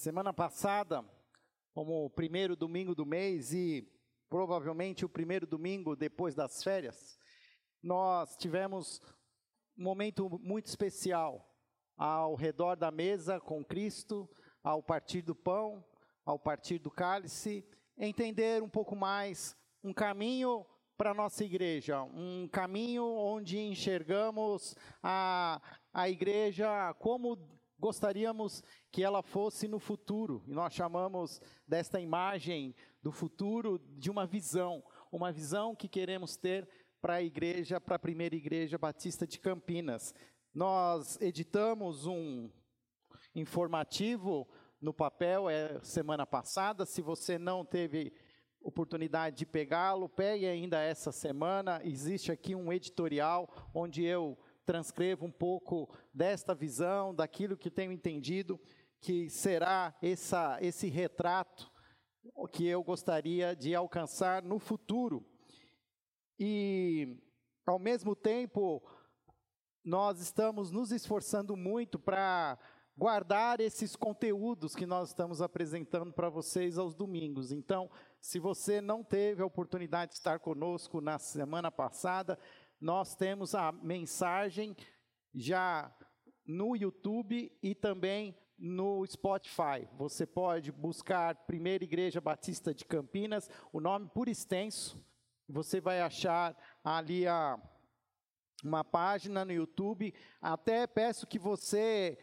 Semana passada, como o primeiro domingo do mês e provavelmente o primeiro domingo depois das férias, nós tivemos um momento muito especial ao redor da mesa com Cristo, ao partir do pão, ao partir do cálice, entender um pouco mais um caminho para a nossa igreja, um caminho onde enxergamos a, a igreja como gostaríamos que ela fosse no futuro. E nós chamamos desta imagem do futuro de uma visão, uma visão que queremos ter para a igreja, para a primeira igreja batista de Campinas. Nós editamos um informativo no papel é semana passada. Se você não teve oportunidade de pegá-lo, pegue ainda essa semana. Existe aqui um editorial onde eu transcrevo um pouco desta visão, daquilo que tenho entendido que será essa, esse retrato que eu gostaria de alcançar no futuro. E, ao mesmo tempo, nós estamos nos esforçando muito para guardar esses conteúdos que nós estamos apresentando para vocês aos domingos. Então, se você não teve a oportunidade de estar conosco na semana passada, nós temos a mensagem já no YouTube e também no Spotify. Você pode buscar Primeira Igreja Batista de Campinas, o nome por extenso. Você vai achar ali a, uma página no YouTube. Até peço que você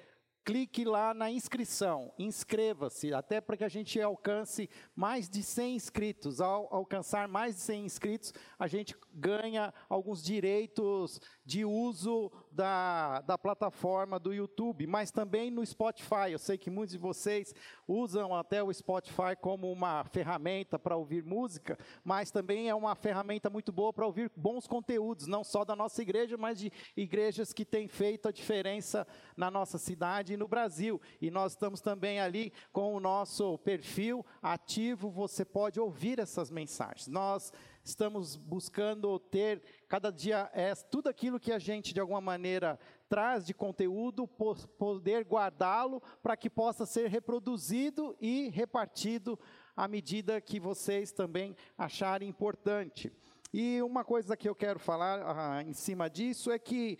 clique lá na inscrição, inscreva-se, até para que a gente alcance mais de 100 inscritos. Ao alcançar mais de 100 inscritos, a gente ganha alguns direitos de uso da, da plataforma do YouTube, mas também no Spotify. Eu sei que muitos de vocês usam até o Spotify como uma ferramenta para ouvir música, mas também é uma ferramenta muito boa para ouvir bons conteúdos, não só da nossa igreja, mas de igrejas que têm feito a diferença na nossa cidade no Brasil. E nós estamos também ali com o nosso perfil ativo, você pode ouvir essas mensagens. Nós estamos buscando ter cada dia é, tudo aquilo que a gente de alguma maneira traz de conteúdo, poder guardá-lo para que possa ser reproduzido e repartido à medida que vocês também acharem importante. E uma coisa que eu quero falar ah, em cima disso é que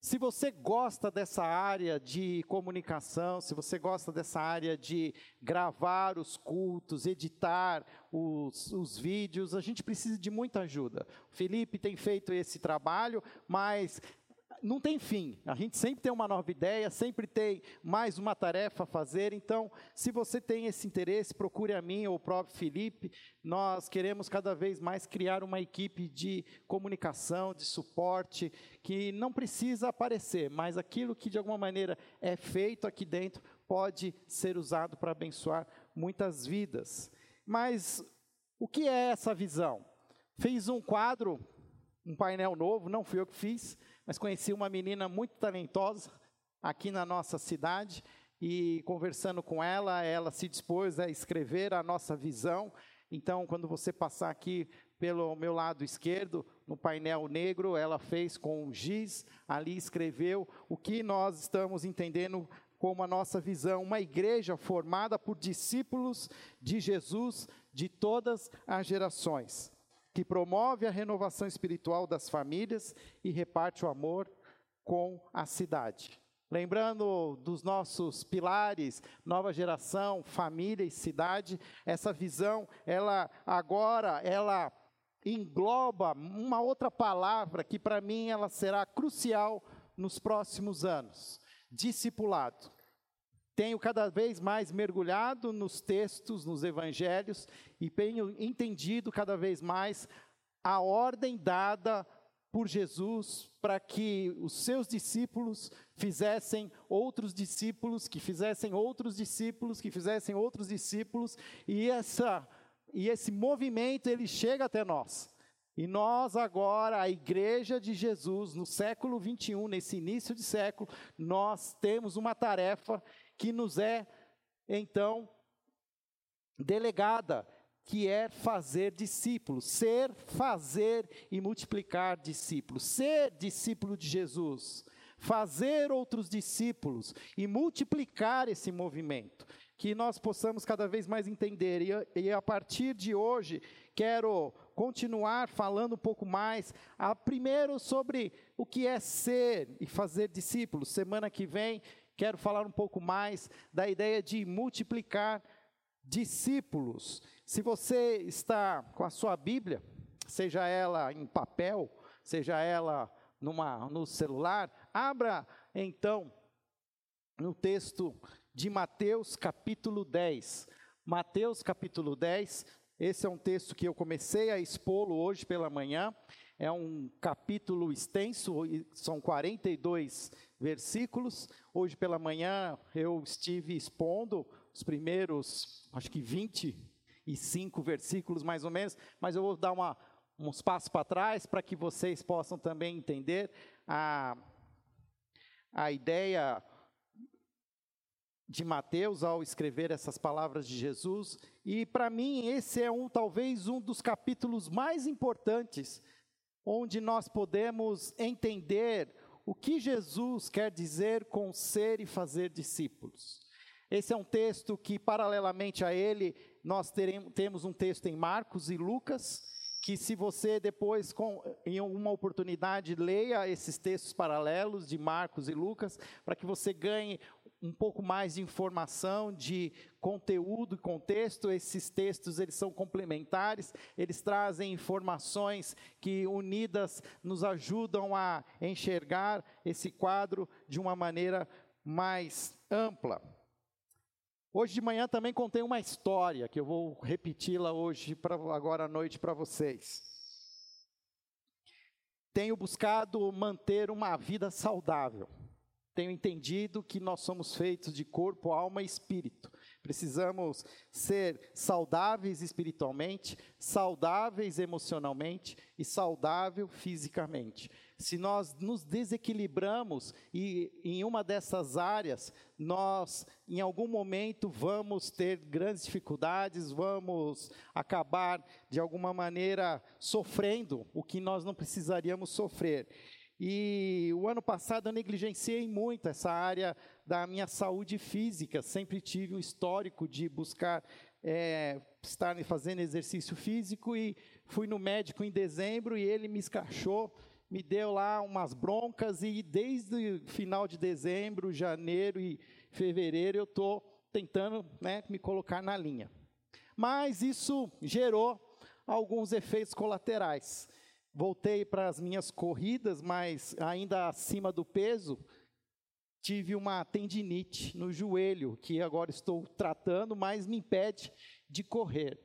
se você gosta dessa área de comunicação, se você gosta dessa área de gravar os cultos, editar os, os, vídeos, a gente precisa de muita ajuda. O Felipe tem feito esse trabalho, mas não tem fim. A gente sempre tem uma nova ideia, sempre tem mais uma tarefa a fazer. Então, se você tem esse interesse, procure a mim ou o próprio Felipe. Nós queremos cada vez mais criar uma equipe de comunicação, de suporte, que não precisa aparecer, mas aquilo que de alguma maneira é feito aqui dentro pode ser usado para abençoar muitas vidas. Mas o que é essa visão? Fiz um quadro, um painel novo, não fui eu que fiz mas conheci uma menina muito talentosa aqui na nossa cidade e conversando com ela, ela se dispôs a escrever a nossa visão. Então, quando você passar aqui pelo meu lado esquerdo, no painel negro, ela fez com giz, ali escreveu o que nós estamos entendendo como a nossa visão, uma igreja formada por discípulos de Jesus de todas as gerações que promove a renovação espiritual das famílias e reparte o amor com a cidade. Lembrando dos nossos pilares, nova geração, família e cidade, essa visão, ela agora, ela engloba uma outra palavra que para mim ela será crucial nos próximos anos: discipulado. Tenho cada vez mais mergulhado nos textos, nos evangelhos, e tenho entendido cada vez mais a ordem dada por Jesus para que os seus discípulos fizessem outros discípulos, que fizessem outros discípulos, que fizessem outros discípulos, e essa e esse movimento ele chega até nós. E nós agora, a igreja de Jesus, no século 21, nesse início de século, nós temos uma tarefa que nos é, então, delegada, que é fazer discípulos, ser, fazer e multiplicar discípulos, ser discípulo de Jesus, fazer outros discípulos e multiplicar esse movimento. que nós possamos cada vez mais entender. E, e a partir de hoje, quero continuar falando um pouco mais, a, primeiro sobre o que é ser e fazer discípulos. Semana que vem, quero falar um pouco mais da ideia de multiplicar discípulos. Se você está com a sua Bíblia, seja ela em papel, seja ela numa, no celular, abra então no texto de Mateus capítulo 10. Mateus capítulo 10, esse é um texto que eu comecei a expô-lo hoje pela manhã. É um capítulo extenso, são 42 versículos. Hoje pela manhã eu estive expondo os primeiros, acho que 25 versículos mais ou menos, mas eu vou dar uma, uns passos para trás para que vocês possam também entender a, a ideia de Mateus ao escrever essas palavras de Jesus, e para mim esse é um talvez um dos capítulos mais importantes onde nós podemos entender o que Jesus quer dizer com ser e fazer discípulos. Esse é um texto que paralelamente a ele nós teremos, temos um texto em Marcos e Lucas, que se você depois, com, em alguma oportunidade, leia esses textos paralelos de Marcos e Lucas, para que você ganhe um pouco mais de informação, de conteúdo e contexto. Esses textos eles são complementares, eles trazem informações que unidas nos ajudam a enxergar esse quadro de uma maneira mais ampla. Hoje de manhã também contei uma história que eu vou repeti-la hoje pra, agora à noite para vocês. Tenho buscado manter uma vida saudável tenho entendido que nós somos feitos de corpo, alma e espírito. Precisamos ser saudáveis espiritualmente, saudáveis emocionalmente e saudável fisicamente. Se nós nos desequilibramos e em uma dessas áreas, nós em algum momento vamos ter grandes dificuldades, vamos acabar de alguma maneira sofrendo o que nós não precisaríamos sofrer. E o ano passado eu negligenciei muito essa área da minha saúde física. Sempre tive um histórico de buscar é, estar fazendo exercício físico e fui no médico em dezembro e ele me escachou, me deu lá umas broncas e desde o final de dezembro, janeiro e fevereiro eu estou tentando né, me colocar na linha. Mas isso gerou alguns efeitos colaterais voltei para as minhas corridas, mas ainda acima do peso, tive uma tendinite no joelho, que agora estou tratando, mas me impede de correr.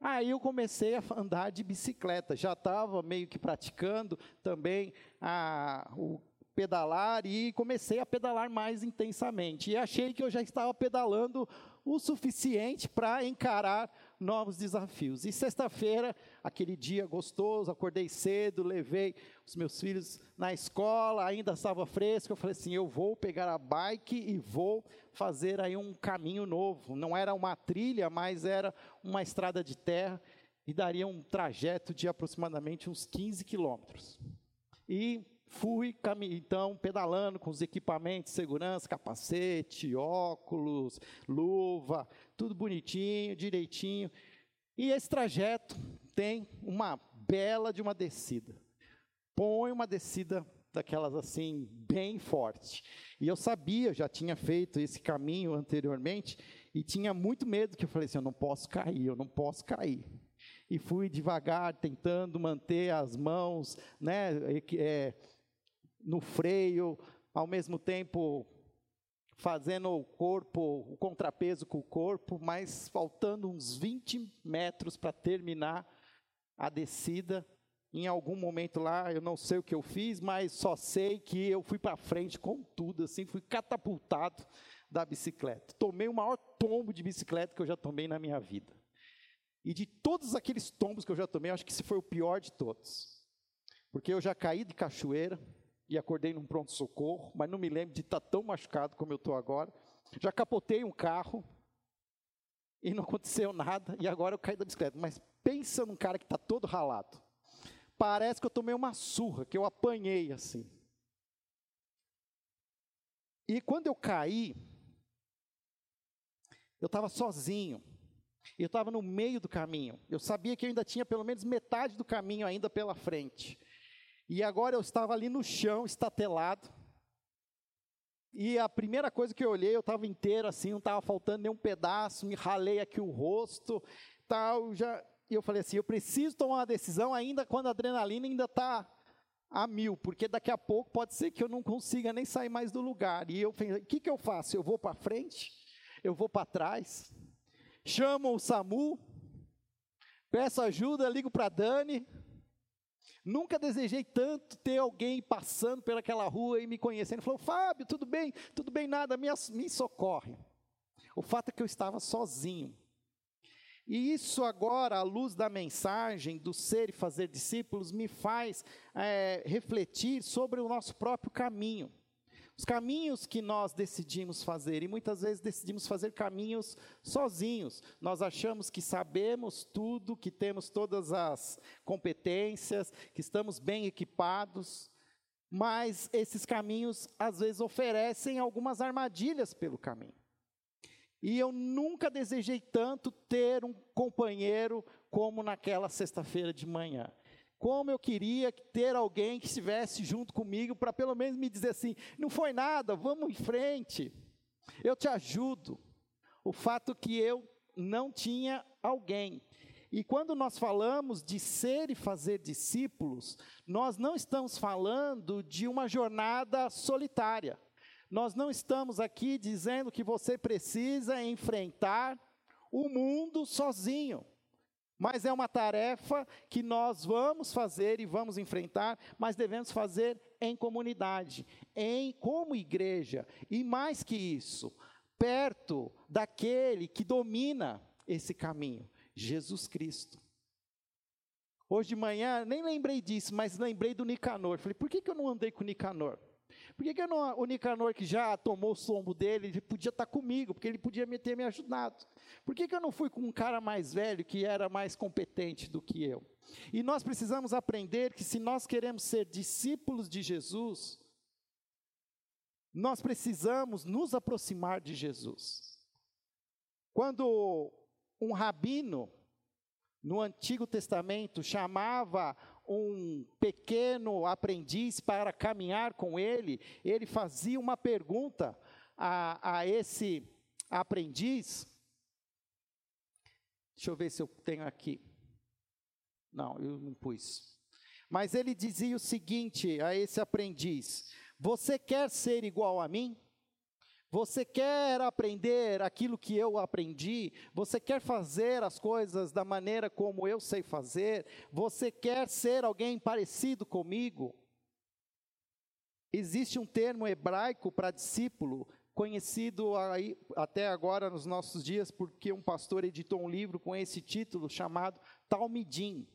Aí eu comecei a andar de bicicleta, já estava meio que praticando também a, o pedalar e comecei a pedalar mais intensamente. E achei que eu já estava pedalando o suficiente para encarar novos desafios. E sexta-feira, aquele dia gostoso, acordei cedo, levei os meus filhos na escola, ainda estava fresco, eu falei assim, eu vou pegar a bike e vou fazer aí um caminho novo. Não era uma trilha, mas era uma estrada de terra e daria um trajeto de aproximadamente uns 15 quilômetros. E fui então pedalando com os equipamentos de segurança, capacete, óculos, luva, tudo bonitinho, direitinho. E esse trajeto tem uma bela de uma descida. Põe uma descida daquelas assim bem forte. E eu sabia, já tinha feito esse caminho anteriormente e tinha muito medo que eu falei assim, eu não posso cair, eu não posso cair e fui devagar, tentando manter as mãos né, é, no freio, ao mesmo tempo fazendo o corpo, o contrapeso com o corpo, mas faltando uns 20 metros para terminar a descida. Em algum momento lá, eu não sei o que eu fiz, mas só sei que eu fui para frente com tudo, assim, fui catapultado da bicicleta. Tomei o maior tombo de bicicleta que eu já tomei na minha vida. E de todos aqueles tombos que eu já tomei, acho que esse foi o pior de todos. Porque eu já caí de cachoeira, e acordei num pronto-socorro, mas não me lembro de estar tão machucado como eu estou agora. Já capotei um carro e não aconteceu nada, e agora eu caí da bicicleta. Mas pensa num cara que está todo ralado. Parece que eu tomei uma surra, que eu apanhei assim. E quando eu caí, eu estava sozinho. Eu estava no meio do caminho. Eu sabia que eu ainda tinha pelo menos metade do caminho ainda pela frente. E agora eu estava ali no chão, estatelado. E a primeira coisa que eu olhei, eu estava inteiro assim, não estava faltando nenhum pedaço, me ralei aqui o rosto, tal, já. E eu falei assim, eu preciso tomar uma decisão ainda quando a adrenalina ainda está a mil, porque daqui a pouco pode ser que eu não consiga nem sair mais do lugar. E eu falei, o que, que eu faço? Eu vou para frente? Eu vou para trás? Chamo o SAMU? Peço ajuda, ligo para Dani? Nunca desejei tanto ter alguém passando pelaquela rua e me conhecendo. Falou, Fábio, tudo bem? Tudo bem, nada, me, me socorre. O fato é que eu estava sozinho. E isso agora, à luz da mensagem do ser e fazer discípulos, me faz é, refletir sobre o nosso próprio caminho. Os caminhos que nós decidimos fazer, e muitas vezes decidimos fazer caminhos sozinhos. Nós achamos que sabemos tudo, que temos todas as competências, que estamos bem equipados, mas esses caminhos às vezes oferecem algumas armadilhas pelo caminho. E eu nunca desejei tanto ter um companheiro como naquela sexta-feira de manhã. Como eu queria ter alguém que estivesse junto comigo para pelo menos me dizer assim: não foi nada, vamos em frente, eu te ajudo. O fato que eu não tinha alguém. E quando nós falamos de ser e fazer discípulos, nós não estamos falando de uma jornada solitária. Nós não estamos aqui dizendo que você precisa enfrentar o mundo sozinho. Mas é uma tarefa que nós vamos fazer e vamos enfrentar, mas devemos fazer em comunidade, em como igreja, e mais que isso, perto daquele que domina esse caminho, Jesus Cristo. Hoje de manhã, nem lembrei disso, mas lembrei do Nicanor. Falei, por que, que eu não andei com Nicanor? Por que, que não, o Nicanor, que já tomou o sombo dele, ele podia estar comigo, porque ele podia me ter me ajudado? Por que, que eu não fui com um cara mais velho, que era mais competente do que eu? E nós precisamos aprender que se nós queremos ser discípulos de Jesus, nós precisamos nos aproximar de Jesus. Quando um rabino, no Antigo Testamento, chamava um pequeno aprendiz para caminhar com ele, ele fazia uma pergunta a, a esse aprendiz. Deixa eu ver se eu tenho aqui. Não, eu não pus. Mas ele dizia o seguinte a esse aprendiz: Você quer ser igual a mim? Você quer aprender aquilo que eu aprendi? Você quer fazer as coisas da maneira como eu sei fazer? Você quer ser alguém parecido comigo? Existe um termo hebraico para discípulo, conhecido aí, até agora nos nossos dias, porque um pastor editou um livro com esse título chamado Talmidim.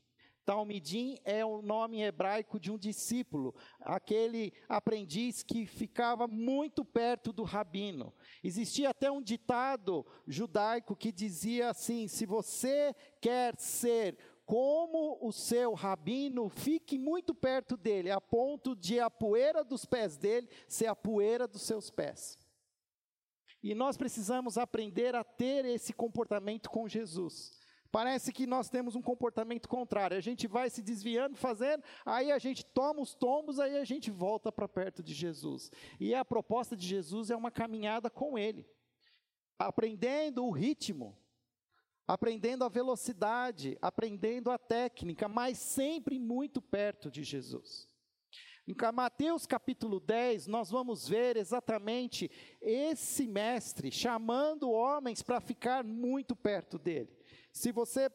Talmidim é o nome hebraico de um discípulo, aquele aprendiz que ficava muito perto do rabino. Existia até um ditado judaico que dizia assim: se você quer ser como o seu rabino, fique muito perto dele, a ponto de a poeira dos pés dele ser a poeira dos seus pés. E nós precisamos aprender a ter esse comportamento com Jesus. Parece que nós temos um comportamento contrário. A gente vai se desviando, fazendo, aí a gente toma os tombos, aí a gente volta para perto de Jesus. E a proposta de Jesus é uma caminhada com Ele, aprendendo o ritmo, aprendendo a velocidade, aprendendo a técnica, mas sempre muito perto de Jesus. Em Mateus capítulo 10, nós vamos ver exatamente esse mestre chamando homens para ficar muito perto dele. Se você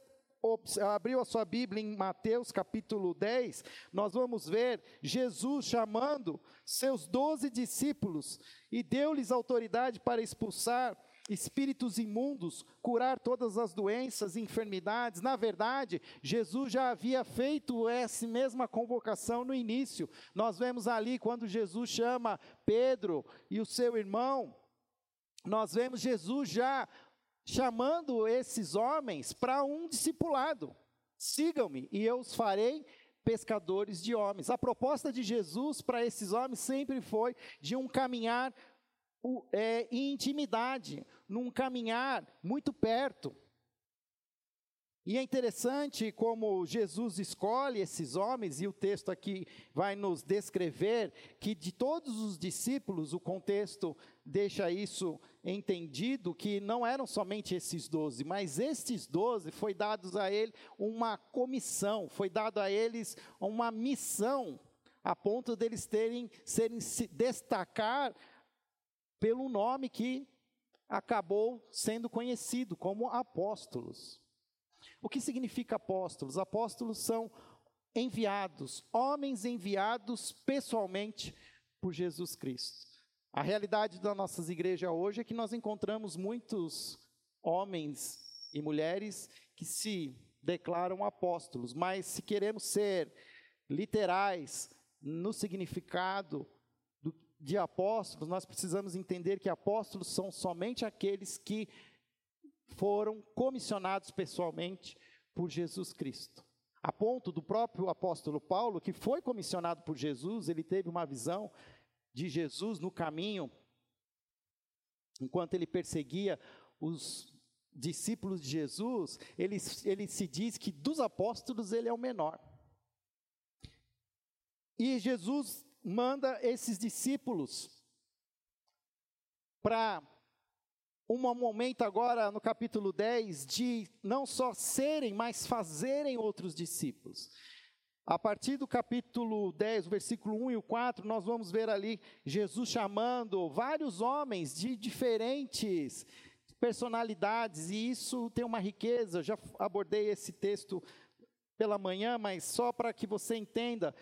abriu a sua Bíblia em Mateus capítulo 10, nós vamos ver Jesus chamando seus doze discípulos e deu-lhes autoridade para expulsar espíritos imundos, curar todas as doenças e enfermidades. Na verdade, Jesus já havia feito essa mesma convocação no início. Nós vemos ali quando Jesus chama Pedro e o seu irmão, nós vemos Jesus já chamando esses homens para um discipulado. Sigam-me e eu os farei pescadores de homens. A proposta de Jesus para esses homens sempre foi de um caminhar é, em intimidade, num caminhar muito perto. E é interessante como Jesus escolhe esses homens, e o texto aqui vai nos descrever que de todos os discípulos, o contexto deixa isso entendido, que não eram somente esses doze, mas estes doze foi dados a ele uma comissão, foi dado a eles uma missão, a ponto deles terem, serem, se destacar pelo nome que acabou sendo conhecido como apóstolos. O que significa apóstolos? Apóstolos são enviados, homens enviados pessoalmente por Jesus Cristo. A realidade das nossas igrejas hoje é que nós encontramos muitos homens e mulheres que se declaram apóstolos, mas se queremos ser literais no significado do, de apóstolos, nós precisamos entender que apóstolos são somente aqueles que foram comissionados pessoalmente por Jesus Cristo. A ponto do próprio apóstolo Paulo, que foi comissionado por Jesus, ele teve uma visão de Jesus no caminho, enquanto ele perseguia os discípulos de Jesus, ele, ele se diz que dos apóstolos ele é o menor. E Jesus manda esses discípulos para um momento agora no capítulo 10 de não só serem, mas fazerem outros discípulos. A partir do capítulo 10, o versículo 1 e o 4, nós vamos ver ali Jesus chamando vários homens de diferentes personalidades, e isso tem uma riqueza. Eu já abordei esse texto pela manhã, mas só para que você entenda,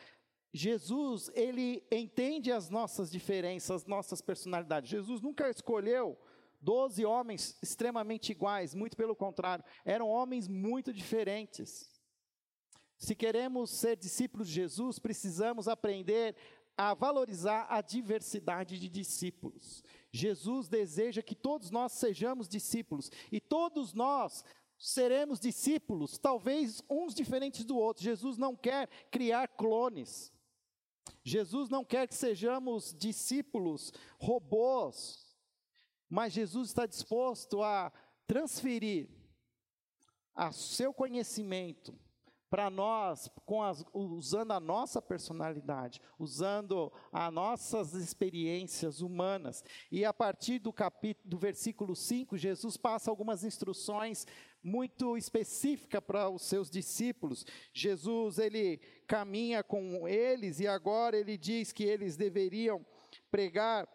Jesus, ele entende as nossas diferenças, as nossas personalidades. Jesus nunca escolheu Doze homens extremamente iguais, muito pelo contrário, eram homens muito diferentes. Se queremos ser discípulos de Jesus, precisamos aprender a valorizar a diversidade de discípulos. Jesus deseja que todos nós sejamos discípulos e todos nós seremos discípulos, talvez uns diferentes do outro. Jesus não quer criar clones. Jesus não quer que sejamos discípulos robôs mas Jesus está disposto a transferir a seu conhecimento para nós, as, usando a nossa personalidade, usando as nossas experiências humanas. E a partir do capítulo, do versículo 5, Jesus passa algumas instruções muito específicas para os seus discípulos. Jesus, ele caminha com eles e agora ele diz que eles deveriam pregar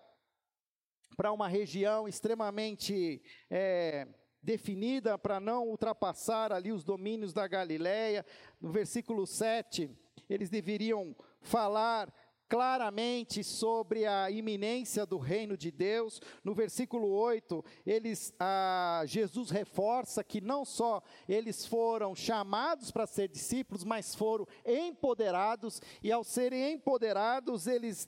para uma região extremamente é, definida para não ultrapassar ali os domínios da Galileia. No versículo 7, eles deveriam falar claramente sobre a iminência do reino de Deus. No versículo 8, eles, ah, Jesus reforça que não só eles foram chamados para ser discípulos, mas foram empoderados, e ao serem empoderados, eles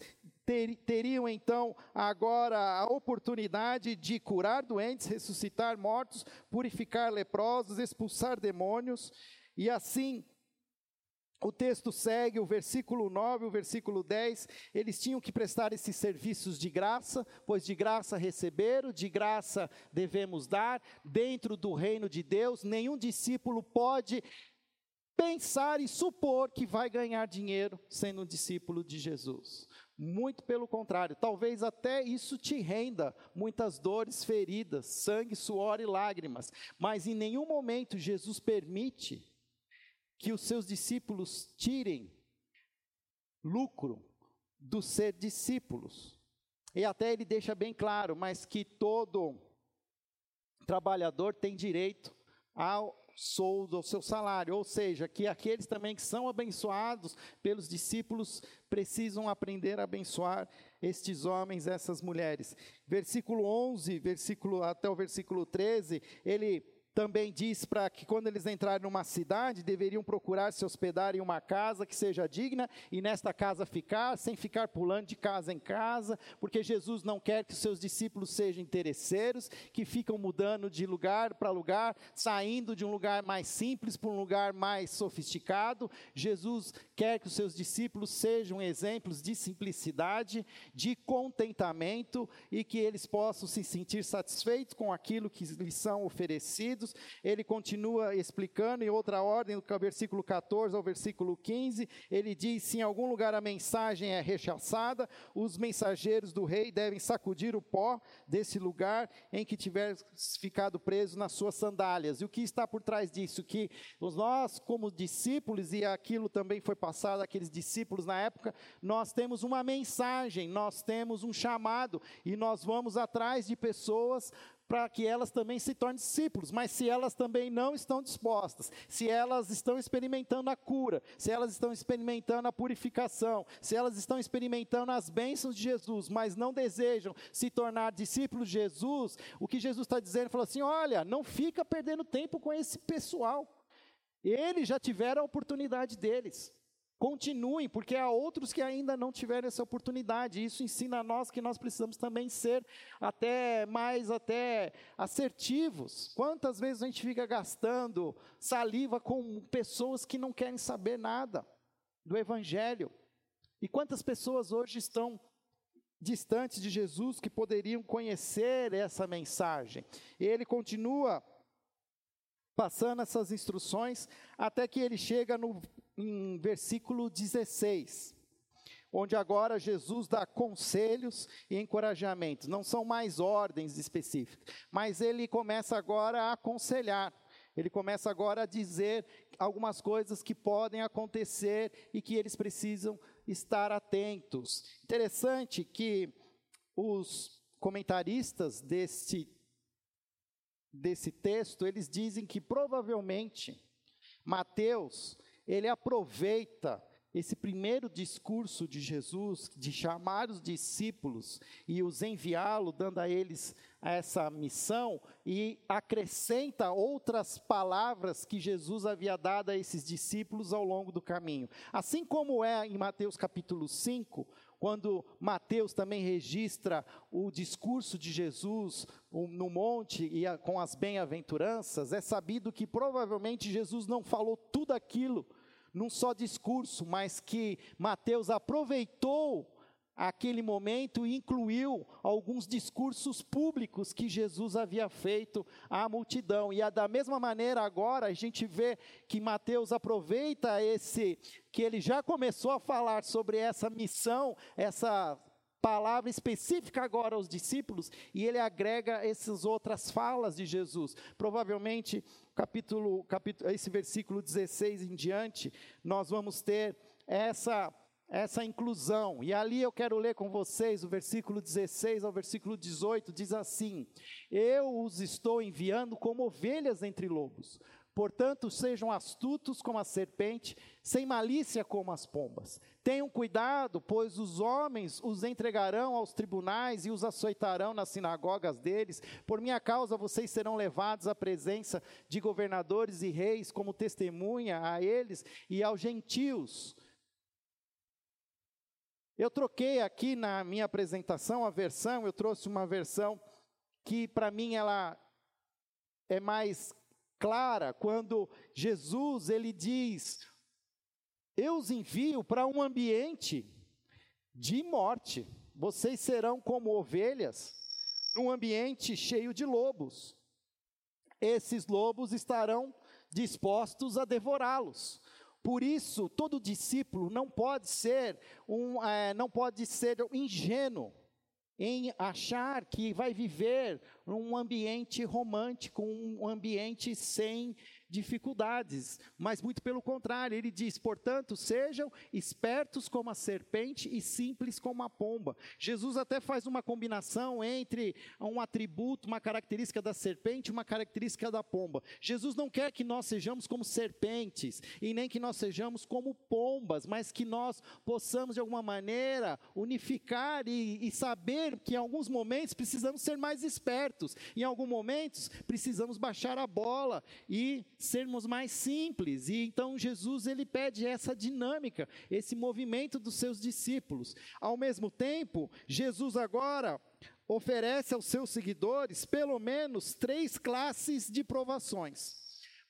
ter, teriam então agora a oportunidade de curar doentes, ressuscitar mortos, purificar leprosos, expulsar demônios, e assim o texto segue, o versículo 9, o versículo 10, eles tinham que prestar esses serviços de graça, pois de graça receberam, de graça devemos dar, dentro do reino de Deus, nenhum discípulo pode pensar e supor que vai ganhar dinheiro sendo um discípulo de Jesus. Muito pelo contrário, talvez até isso te renda muitas dores, feridas, sangue, suor e lágrimas, mas em nenhum momento Jesus permite que os seus discípulos tirem lucro do ser discípulos. E até ele deixa bem claro, mas que todo trabalhador tem direito ao soldo, ao seu salário, ou seja, que aqueles também que são abençoados pelos discípulos precisam aprender a abençoar estes homens, essas mulheres. Versículo 11, versículo até o versículo 13, ele também diz para que quando eles entrarem numa cidade, deveriam procurar se hospedar em uma casa que seja digna e nesta casa ficar, sem ficar pulando de casa em casa, porque Jesus não quer que os seus discípulos sejam interesseiros, que ficam mudando de lugar para lugar, saindo de um lugar mais simples para um lugar mais sofisticado. Jesus quer que os seus discípulos sejam exemplos de simplicidade, de contentamento e que eles possam se sentir satisfeitos com aquilo que lhes são oferecidos ele continua explicando em outra ordem, do versículo 14 ao versículo 15, ele diz: se em algum lugar a mensagem é rechaçada, os mensageiros do rei devem sacudir o pó desse lugar em que tiver ficado preso nas suas sandálias. E o que está por trás disso? Que nós, como discípulos, e aquilo também foi passado àqueles discípulos na época, nós temos uma mensagem, nós temos um chamado, e nós vamos atrás de pessoas para que elas também se tornem discípulos, mas se elas também não estão dispostas, se elas estão experimentando a cura, se elas estão experimentando a purificação, se elas estão experimentando as bênçãos de Jesus, mas não desejam se tornar discípulos de Jesus, o que Jesus está dizendo, falou assim: olha, não fica perdendo tempo com esse pessoal. Eles já tiveram a oportunidade deles. Continuem, porque há outros que ainda não tiveram essa oportunidade. Isso ensina a nós que nós precisamos também ser até mais até assertivos. Quantas vezes a gente fica gastando saliva com pessoas que não querem saber nada do evangelho? E quantas pessoas hoje estão distantes de Jesus que poderiam conhecer essa mensagem? E ele continua passando essas instruções até que ele chega no em versículo 16, onde agora Jesus dá conselhos e encorajamentos, não são mais ordens específicas, mas ele começa agora a aconselhar. Ele começa agora a dizer algumas coisas que podem acontecer e que eles precisam estar atentos. Interessante que os comentaristas desse, desse texto, eles dizem que provavelmente Mateus ele aproveita esse primeiro discurso de Jesus, de chamar os discípulos e os enviá-lo, dando a eles essa missão, e acrescenta outras palavras que Jesus havia dado a esses discípulos ao longo do caminho. Assim como é em Mateus capítulo 5, quando Mateus também registra o discurso de Jesus no monte e com as bem-aventuranças, é sabido que provavelmente Jesus não falou tudo aquilo num só discurso, mas que Mateus aproveitou aquele momento incluiu alguns discursos públicos que Jesus havia feito à multidão. E da mesma maneira agora a gente vê que Mateus aproveita esse que ele já começou a falar sobre essa missão, essa palavra específica agora aos discípulos e ele agrega essas outras falas de Jesus. Provavelmente, capítulo, capítulo, esse versículo 16 em diante, nós vamos ter essa essa inclusão. E ali eu quero ler com vocês o versículo 16 ao versículo 18, diz assim: Eu os estou enviando como ovelhas entre lobos. Portanto, sejam astutos como a serpente, sem malícia como as pombas. Tenham cuidado, pois os homens os entregarão aos tribunais e os açoitarão nas sinagogas deles. Por minha causa, vocês serão levados à presença de governadores e reis, como testemunha a eles e aos gentios. Eu troquei aqui na minha apresentação a versão, eu trouxe uma versão que para mim ela é mais clara quando Jesus ele diz: Eu os envio para um ambiente de morte. Vocês serão como ovelhas num ambiente cheio de lobos. Esses lobos estarão dispostos a devorá-los. Por isso, todo discípulo não pode ser um, é, não pode ser ingênuo em achar que vai viver num ambiente romântico, um ambiente sem dificuldades, mas muito pelo contrário, ele diz: portanto, sejam espertos como a serpente e simples como a pomba. Jesus até faz uma combinação entre um atributo, uma característica da serpente e uma característica da pomba. Jesus não quer que nós sejamos como serpentes e nem que nós sejamos como pombas, mas que nós possamos, de alguma maneira, unificar e, e saber que em alguns momentos precisamos ser mais espertos, em alguns momentos precisamos baixar a bola e sermos mais simples. E então Jesus ele pede essa dinâmica, esse movimento dos seus discípulos. Ao mesmo tempo, Jesus agora oferece aos seus seguidores pelo menos três classes de provações.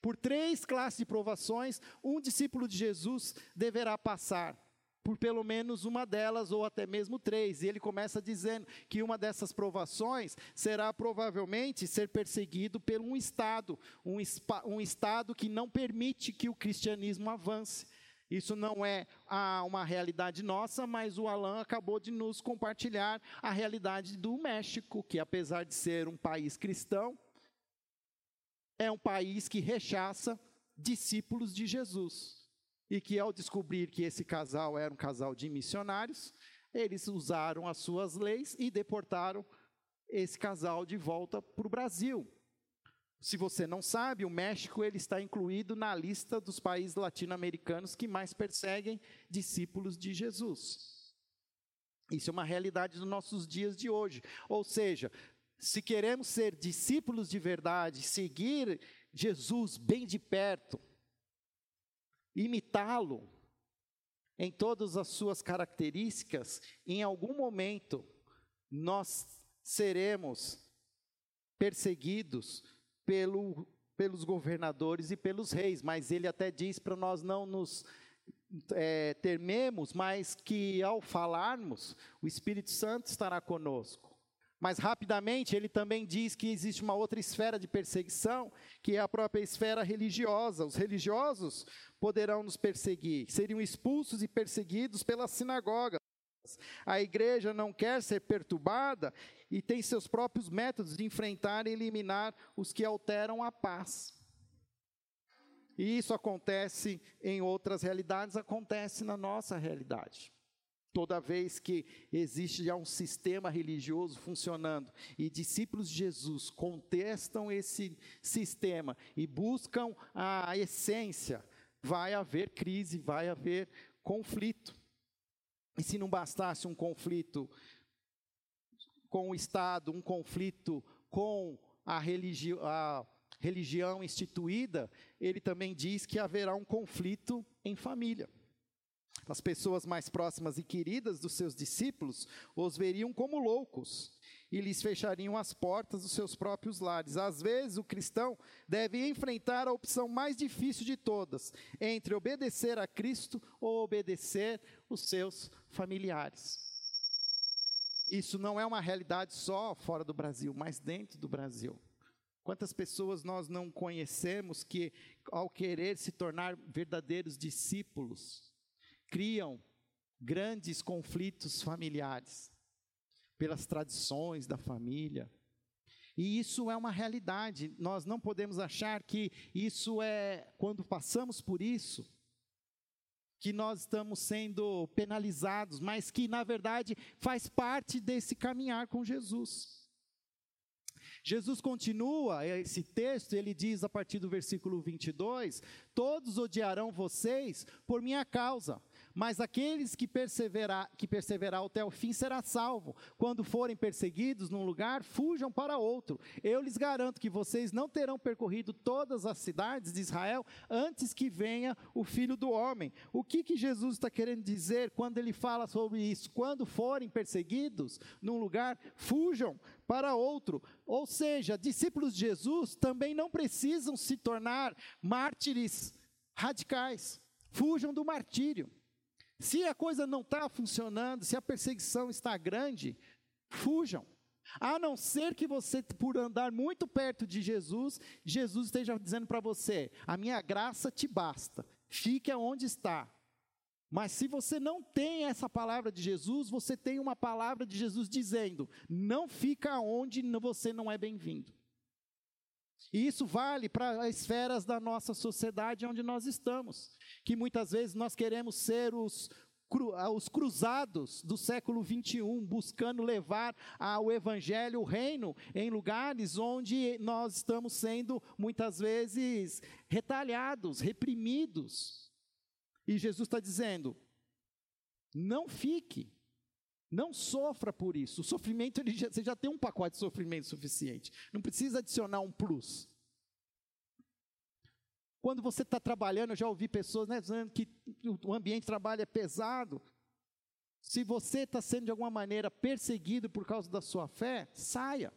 Por três classes de provações, um discípulo de Jesus deverá passar por pelo menos uma delas, ou até mesmo três. E ele começa dizendo que uma dessas provações será provavelmente ser perseguido por um Estado, um, um Estado que não permite que o cristianismo avance. Isso não é ah, uma realidade nossa, mas o Alan acabou de nos compartilhar a realidade do México, que apesar de ser um país cristão, é um país que rechaça discípulos de Jesus e que ao descobrir que esse casal era um casal de missionários, eles usaram as suas leis e deportaram esse casal de volta para o Brasil. Se você não sabe, o México ele está incluído na lista dos países latino-americanos que mais perseguem discípulos de Jesus. Isso é uma realidade dos nossos dias de hoje. Ou seja, se queremos ser discípulos de verdade, seguir Jesus bem de perto, imitá-lo em todas as suas características, em algum momento nós seremos perseguidos pelo, pelos governadores e pelos reis, mas ele até diz para nós não nos é, tememos, mas que ao falarmos, o Espírito Santo estará conosco. Mas rapidamente ele também diz que existe uma outra esfera de perseguição, que é a própria esfera religiosa. Os religiosos poderão nos perseguir, seriam expulsos e perseguidos pelas sinagogas. A igreja não quer ser perturbada e tem seus próprios métodos de enfrentar e eliminar os que alteram a paz. E isso acontece em outras realidades, acontece na nossa realidade. Toda vez que existe já um sistema religioso funcionando e discípulos de Jesus contestam esse sistema e buscam a essência, vai haver crise, vai haver conflito. E se não bastasse um conflito com o Estado, um conflito com a, religi a religião instituída, ele também diz que haverá um conflito em família. As pessoas mais próximas e queridas dos seus discípulos os veriam como loucos e lhes fechariam as portas dos seus próprios lares. Às vezes, o cristão deve enfrentar a opção mais difícil de todas, entre obedecer a Cristo ou obedecer os seus familiares. Isso não é uma realidade só fora do Brasil, mas dentro do Brasil. Quantas pessoas nós não conhecemos que, ao querer se tornar verdadeiros discípulos, criam grandes conflitos familiares, pelas tradições da família. E isso é uma realidade. Nós não podemos achar que isso é, quando passamos por isso, que nós estamos sendo penalizados, mas que, na verdade, faz parte desse caminhar com Jesus. Jesus continua esse texto, ele diz a partir do versículo 22: Todos odiarão vocês por minha causa mas aqueles que perseverar, que perseverar até o fim será salvo. Quando forem perseguidos num lugar, fujam para outro. Eu lhes garanto que vocês não terão percorrido todas as cidades de Israel antes que venha o Filho do Homem. O que, que Jesus está querendo dizer quando ele fala sobre isso? Quando forem perseguidos num lugar, fujam para outro. Ou seja, discípulos de Jesus também não precisam se tornar mártires radicais. Fujam do martírio. Se a coisa não está funcionando, se a perseguição está grande, fujam. A não ser que você, por andar muito perto de Jesus, Jesus esteja dizendo para você: a minha graça te basta, fique aonde está. Mas se você não tem essa palavra de Jesus, você tem uma palavra de Jesus dizendo: não fica onde você não é bem-vindo. E isso vale para as esferas da nossa sociedade onde nós estamos, que muitas vezes nós queremos ser os, os cruzados do século 21, buscando levar ao evangelho, o reino, em lugares onde nós estamos sendo muitas vezes retalhados, reprimidos. E Jesus está dizendo: não fique, não sofra por isso. O sofrimento, já, você já tem um pacote de sofrimento suficiente. Não precisa adicionar um plus. Quando você está trabalhando, eu já ouvi pessoas né, dizendo que o ambiente de trabalho é pesado. Se você está sendo de alguma maneira perseguido por causa da sua fé, saia.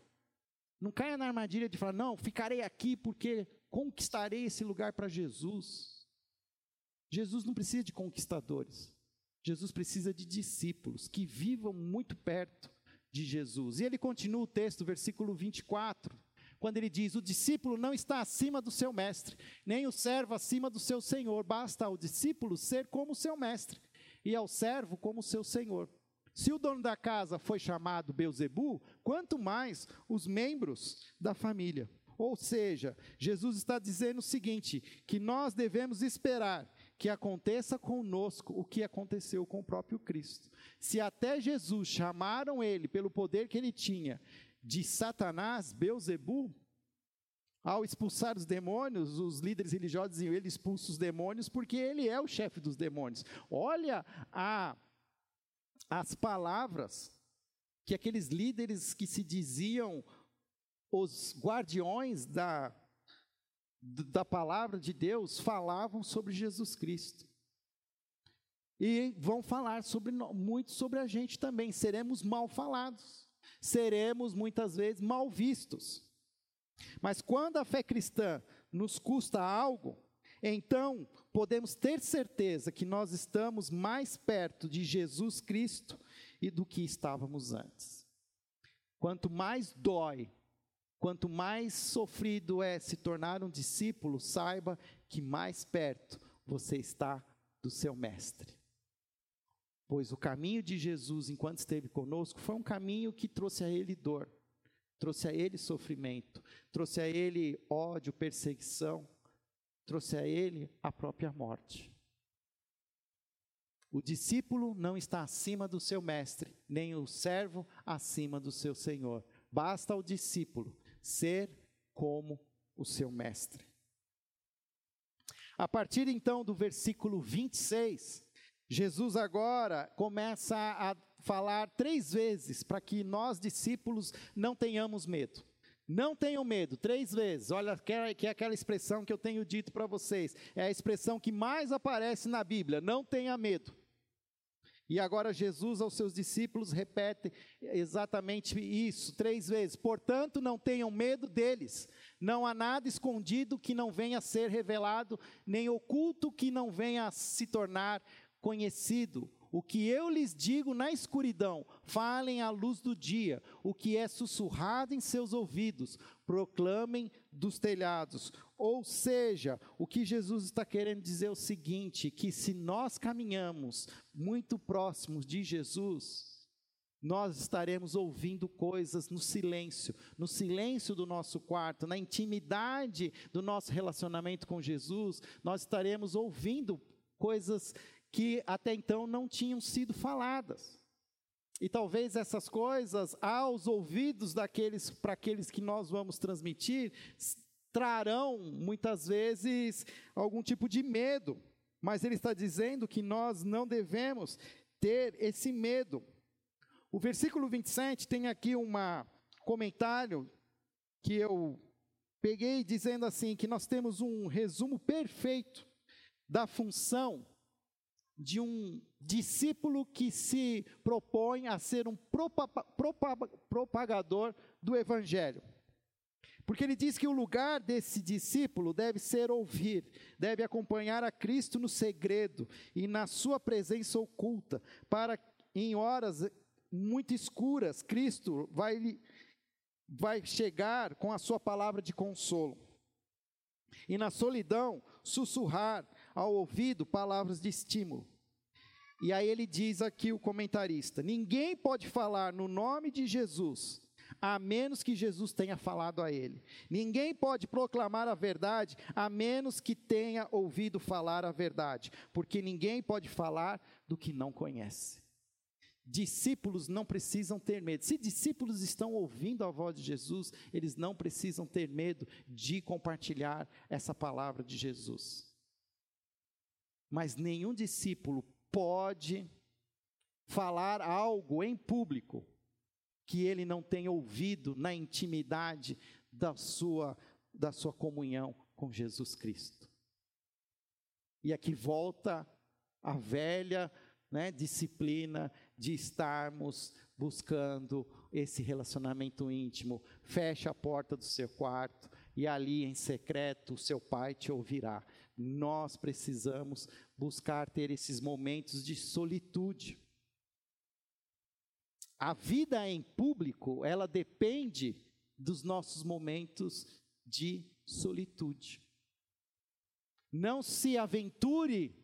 Não caia na armadilha de falar, não, ficarei aqui porque conquistarei esse lugar para Jesus. Jesus não precisa de conquistadores. Jesus precisa de discípulos que vivam muito perto de Jesus. E ele continua o texto, versículo 24, quando ele diz: O discípulo não está acima do seu mestre, nem o servo acima do seu senhor, basta ao discípulo ser como seu mestre, e ao servo como seu senhor. Se o dono da casa foi chamado Beuzebu, quanto mais os membros da família. Ou seja, Jesus está dizendo o seguinte: que nós devemos esperar que aconteça conosco o que aconteceu com o próprio Cristo. Se até Jesus chamaram ele pelo poder que ele tinha de Satanás, Beuzebu, ao expulsar os demônios, os líderes religiosos diziam, ele expulsa os demônios porque ele é o chefe dos demônios. Olha a, as palavras que aqueles líderes que se diziam os guardiões da da palavra de Deus falavam sobre Jesus Cristo. E vão falar sobre, muito sobre a gente também. Seremos mal falados, seremos muitas vezes mal vistos. Mas quando a fé cristã nos custa algo, então podemos ter certeza que nós estamos mais perto de Jesus Cristo e do que estávamos antes. Quanto mais dói Quanto mais sofrido é se tornar um discípulo, saiba que mais perto você está do seu mestre. Pois o caminho de Jesus, enquanto esteve conosco, foi um caminho que trouxe a ele dor, trouxe a ele sofrimento, trouxe a ele ódio, perseguição, trouxe a ele a própria morte. O discípulo não está acima do seu mestre, nem o servo acima do seu senhor. Basta ao discípulo ser como o seu mestre. A partir então do versículo 26, Jesus agora começa a falar três vezes para que nós, discípulos, não tenhamos medo. Não tenham medo, três vezes. Olha, que é aquela expressão que eu tenho dito para vocês. É a expressão que mais aparece na Bíblia. Não tenha medo. E agora Jesus aos seus discípulos repete exatamente isso três vezes. Portanto, não tenham medo deles. Não há nada escondido que não venha a ser revelado, nem oculto que não venha a se tornar conhecido. O que eu lhes digo na escuridão, falem à luz do dia. O que é sussurrado em seus ouvidos, proclamem dos telhados. Ou seja, o que Jesus está querendo dizer é o seguinte: que se nós caminhamos muito próximos de Jesus, nós estaremos ouvindo coisas no silêncio, no silêncio do nosso quarto, na intimidade do nosso relacionamento com Jesus, nós estaremos ouvindo coisas que até então não tinham sido faladas. E talvez essas coisas, aos ouvidos daqueles para aqueles que nós vamos transmitir, trarão muitas vezes algum tipo de medo. Mas ele está dizendo que nós não devemos ter esse medo. O versículo 27 tem aqui um comentário que eu peguei dizendo assim que nós temos um resumo perfeito da função de um discípulo que se propõe a ser um propagador do Evangelho. Porque ele diz que o lugar desse discípulo deve ser ouvir, deve acompanhar a Cristo no segredo e na sua presença oculta, para em horas muito escuras, Cristo vai, vai chegar com a sua palavra de consolo. E na solidão, sussurrar ao ouvido palavras de estímulo. E aí ele diz aqui o comentarista: ninguém pode falar no nome de Jesus a menos que Jesus tenha falado a ele. Ninguém pode proclamar a verdade a menos que tenha ouvido falar a verdade, porque ninguém pode falar do que não conhece. Discípulos não precisam ter medo. Se discípulos estão ouvindo a voz de Jesus, eles não precisam ter medo de compartilhar essa palavra de Jesus. Mas nenhum discípulo pode falar algo em público que ele não tenha ouvido na intimidade da sua, da sua comunhão com Jesus Cristo. E aqui volta a velha né, disciplina de estarmos buscando esse relacionamento íntimo. Feche a porta do seu quarto e ali em secreto o seu pai te ouvirá. Nós precisamos buscar ter esses momentos de solitude. A vida em público, ela depende dos nossos momentos de solitude. Não se aventure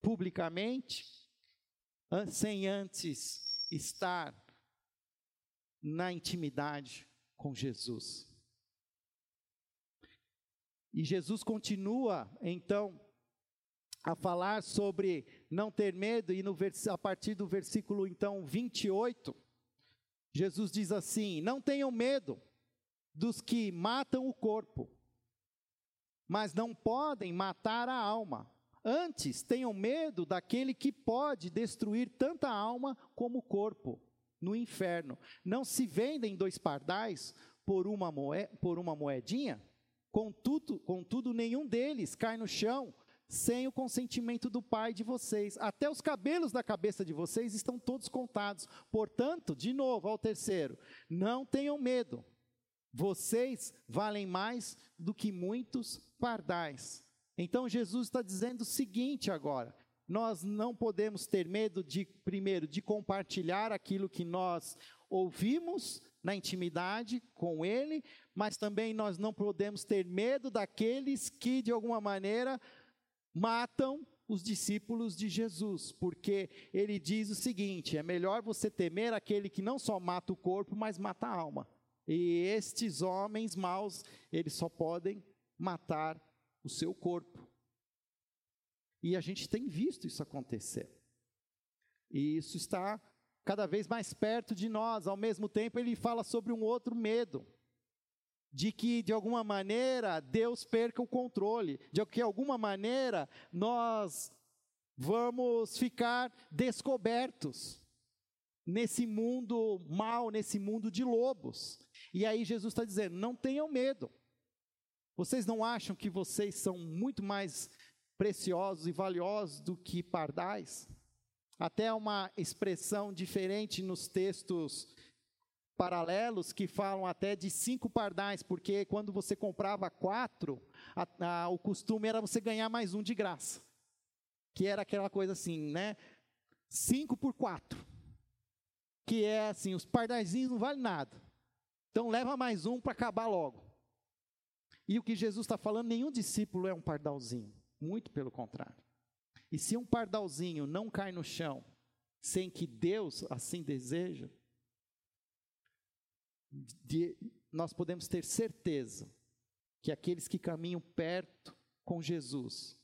publicamente sem antes estar na intimidade com Jesus. E Jesus continua, então, a falar sobre não ter medo, e no, a partir do versículo então 28, Jesus diz assim: Não tenham medo dos que matam o corpo, mas não podem matar a alma. Antes, tenham medo daquele que pode destruir tanta alma como o corpo no inferno. Não se vendem dois pardais por uma, moe por uma moedinha? Contudo, contudo, nenhum deles cai no chão sem o consentimento do Pai de vocês. Até os cabelos da cabeça de vocês estão todos contados. Portanto, de novo, ao terceiro, não tenham medo. Vocês valem mais do que muitos pardais. Então Jesus está dizendo o seguinte agora: nós não podemos ter medo de, primeiro, de compartilhar aquilo que nós ouvimos na intimidade com Ele, mas também nós não podemos ter medo daqueles que, de alguma maneira, matam os discípulos de Jesus, porque ele diz o seguinte: é melhor você temer aquele que não só mata o corpo, mas mata a alma. E estes homens maus, eles só podem matar o seu corpo. E a gente tem visto isso acontecer. E isso está cada vez mais perto de nós. Ao mesmo tempo, ele fala sobre um outro medo de que de alguma maneira Deus perca o controle, de que de alguma maneira nós vamos ficar descobertos nesse mundo mal, nesse mundo de lobos. E aí Jesus está dizendo: não tenham medo. Vocês não acham que vocês são muito mais preciosos e valiosos do que pardais? Até uma expressão diferente nos textos paralelos que falam até de cinco pardais, porque quando você comprava quatro, a, a, o costume era você ganhar mais um de graça. Que era aquela coisa assim, né? Cinco por quatro. Que é assim, os pardaizinhos não valem nada. Então leva mais um para acabar logo. E o que Jesus está falando, nenhum discípulo é um pardalzinho. Muito pelo contrário. E se um pardalzinho não cai no chão sem que Deus assim deseja, de, nós podemos ter certeza que aqueles que caminham perto com Jesus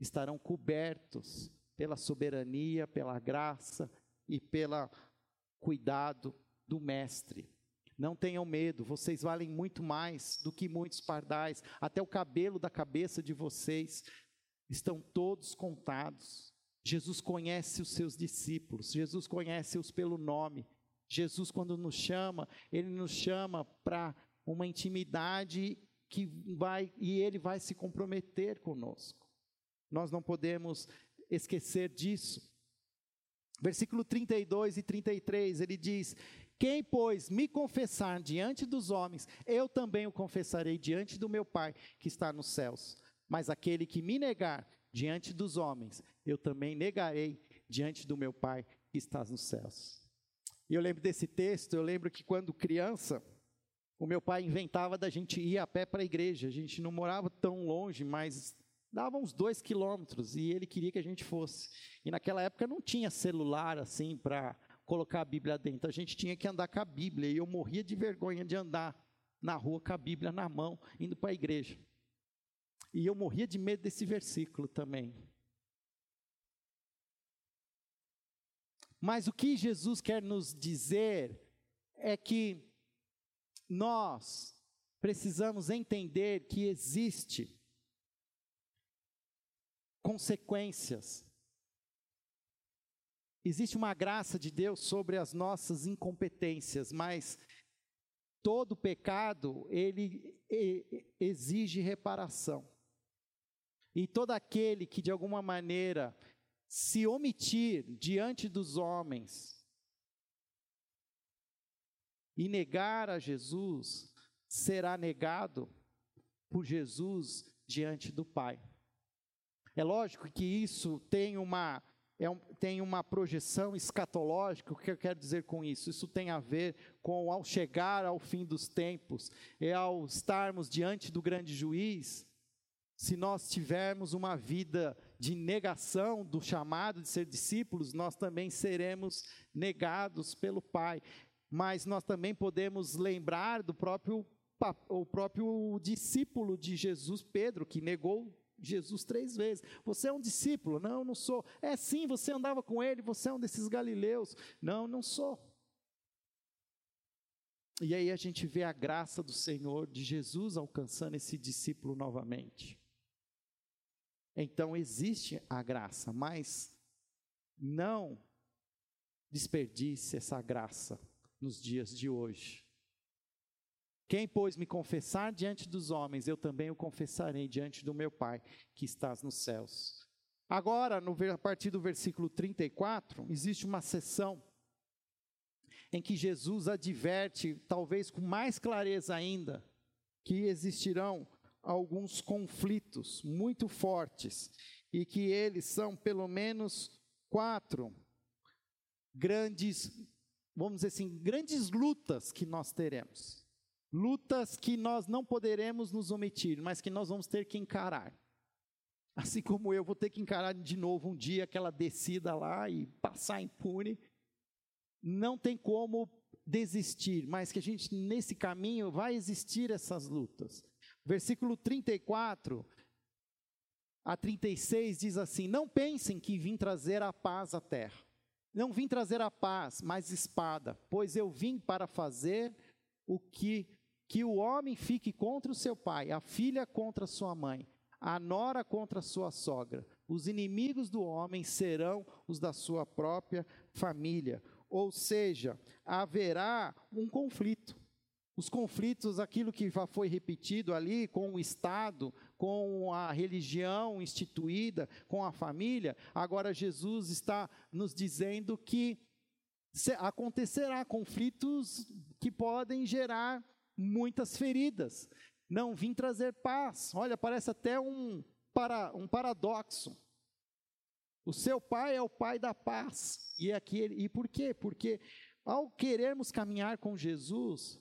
estarão cobertos pela soberania, pela graça e pelo cuidado do Mestre. Não tenham medo, vocês valem muito mais do que muitos pardais, até o cabelo da cabeça de vocês estão todos contados. Jesus conhece os seus discípulos, Jesus conhece-os pelo nome, Jesus, quando nos chama, ele nos chama para uma intimidade que vai e ele vai se comprometer conosco. Nós não podemos esquecer disso. Versículo 32 e 33, ele diz: Quem, pois, me confessar diante dos homens, eu também o confessarei diante do meu Pai que está nos céus. Mas aquele que me negar diante dos homens, eu também negarei diante do meu Pai que está nos céus. E eu lembro desse texto, eu lembro que quando criança, o meu pai inventava da gente ir a pé para a igreja. A gente não morava tão longe, mas dava uns dois quilômetros e ele queria que a gente fosse. E naquela época não tinha celular assim para colocar a Bíblia dentro, a gente tinha que andar com a Bíblia, e eu morria de vergonha de andar na rua com a Bíblia na mão, indo para a igreja. E eu morria de medo desse versículo também. Mas o que Jesus quer nos dizer é que nós precisamos entender que existe consequências. Existe uma graça de Deus sobre as nossas incompetências, mas todo pecado ele exige reparação. E todo aquele que de alguma maneira se omitir diante dos homens e negar a Jesus, será negado por Jesus diante do Pai. É lógico que isso tem uma, é um, tem uma projeção escatológica. O que eu quero dizer com isso? Isso tem a ver com ao chegar ao fim dos tempos, é ao estarmos diante do grande juiz, se nós tivermos uma vida de negação do chamado de ser discípulos, nós também seremos negados pelo Pai. Mas nós também podemos lembrar do próprio o próprio discípulo de Jesus, Pedro, que negou Jesus três vezes. Você é um discípulo? Não, não sou. É sim, você andava com ele, você é um desses galileus. Não, não sou. E aí a gente vê a graça do Senhor, de Jesus alcançando esse discípulo novamente. Então existe a graça, mas não desperdice essa graça nos dias de hoje. Quem, pois, me confessar diante dos homens, eu também o confessarei diante do meu Pai que estás nos céus. Agora, no, a partir do versículo 34, existe uma sessão em que Jesus adverte, talvez com mais clareza ainda, que existirão alguns conflitos muito fortes e que eles são pelo menos quatro grandes, vamos dizer assim, grandes lutas que nós teremos. Lutas que nós não poderemos nos omitir, mas que nós vamos ter que encarar. Assim como eu vou ter que encarar de novo um dia aquela descida lá e passar impune. Não tem como desistir, mas que a gente, nesse caminho, vai existir essas lutas. Versículo 34 a 36 diz assim: Não pensem que vim trazer a paz à terra. Não vim trazer a paz, mas espada, pois eu vim para fazer o que que o homem fique contra o seu pai, a filha contra sua mãe, a nora contra sua sogra. Os inimigos do homem serão os da sua própria família. Ou seja, haverá um conflito. Os conflitos, aquilo que já foi repetido ali com o Estado, com a religião instituída, com a família, agora Jesus está nos dizendo que acontecerá conflitos que podem gerar muitas feridas. Não vim trazer paz. Olha, parece até um, para, um paradoxo. O seu pai é o pai da paz. E, aqui, e por quê? Porque ao querermos caminhar com Jesus,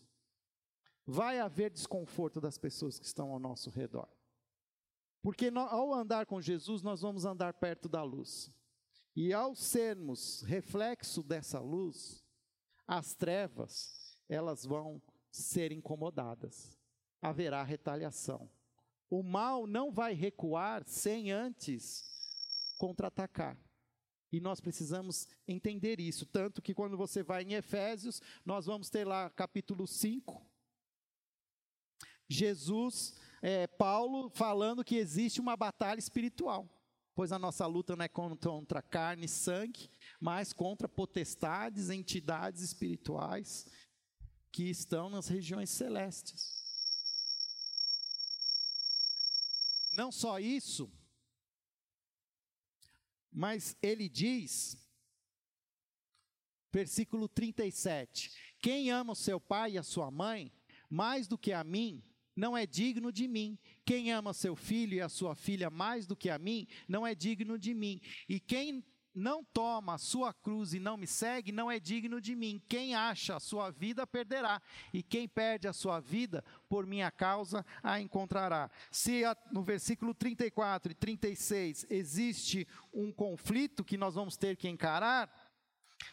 vai haver desconforto das pessoas que estão ao nosso redor. Porque ao andar com Jesus, nós vamos andar perto da luz. E ao sermos reflexo dessa luz, as trevas, elas vão ser incomodadas. Haverá retaliação. O mal não vai recuar sem antes contra-atacar. E nós precisamos entender isso. Tanto que quando você vai em Efésios, nós vamos ter lá capítulo 5, Jesus, é, Paulo, falando que existe uma batalha espiritual. Pois a nossa luta não é contra carne e sangue, mas contra potestades, entidades espirituais que estão nas regiões celestes. Não só isso, mas ele diz, versículo 37: Quem ama o seu pai e a sua mãe, mais do que a mim, não é digno de mim. Quem ama seu filho e a sua filha mais do que a mim, não é digno de mim. E quem não toma a sua cruz e não me segue, não é digno de mim. Quem acha a sua vida perderá, e quem perde a sua vida por minha causa a encontrará. Se no versículo 34 e 36 existe um conflito que nós vamos ter que encarar,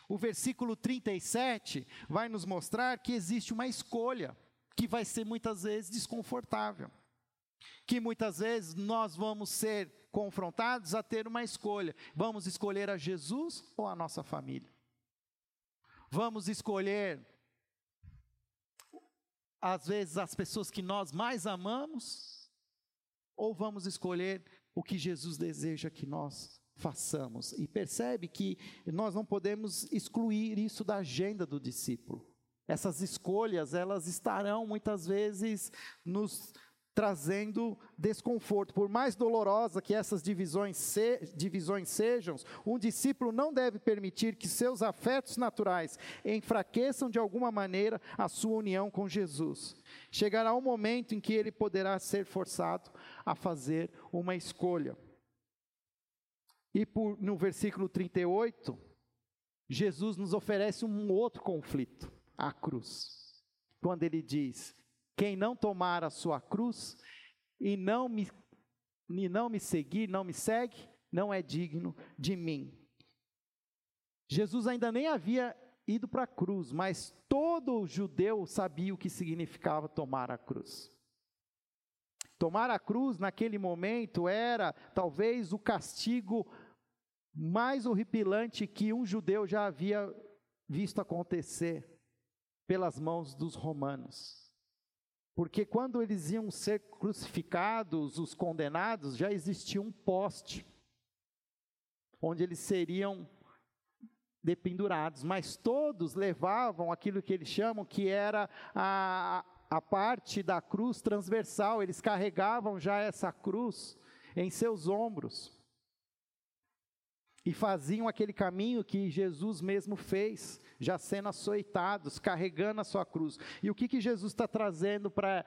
O versículo 37 vai nos mostrar que existe uma escolha que vai ser muitas vezes desconfortável. Que muitas vezes nós vamos ser confrontados a ter uma escolha. Vamos escolher a Jesus ou a nossa família? Vamos escolher, às vezes, as pessoas que nós mais amamos? Ou vamos escolher o que Jesus deseja que nós façamos? E percebe que nós não podemos excluir isso da agenda do discípulo. Essas escolhas, elas estarão muitas vezes nos trazendo desconforto. Por mais dolorosa que essas divisões, se, divisões sejam, um discípulo não deve permitir que seus afetos naturais enfraqueçam de alguma maneira a sua união com Jesus. Chegará um momento em que ele poderá ser forçado a fazer uma escolha. E por, no versículo 38, Jesus nos oferece um outro conflito, a cruz. Quando ele diz: quem não tomar a sua cruz e não me, e não me seguir, não me segue, não é digno de mim. Jesus ainda nem havia ido para a cruz, mas todo judeu sabia o que significava tomar a cruz. Tomar a cruz naquele momento era talvez o castigo mais horripilante que um judeu já havia visto acontecer pelas mãos dos romanos. Porque quando eles iam ser crucificados, os condenados, já existia um poste onde eles seriam dependurados, mas todos levavam aquilo que eles chamam que era a, a parte da cruz transversal, eles carregavam já essa cruz em seus ombros e faziam aquele caminho que Jesus mesmo fez já sendo açoitados, carregando a sua cruz. E o que, que Jesus está trazendo para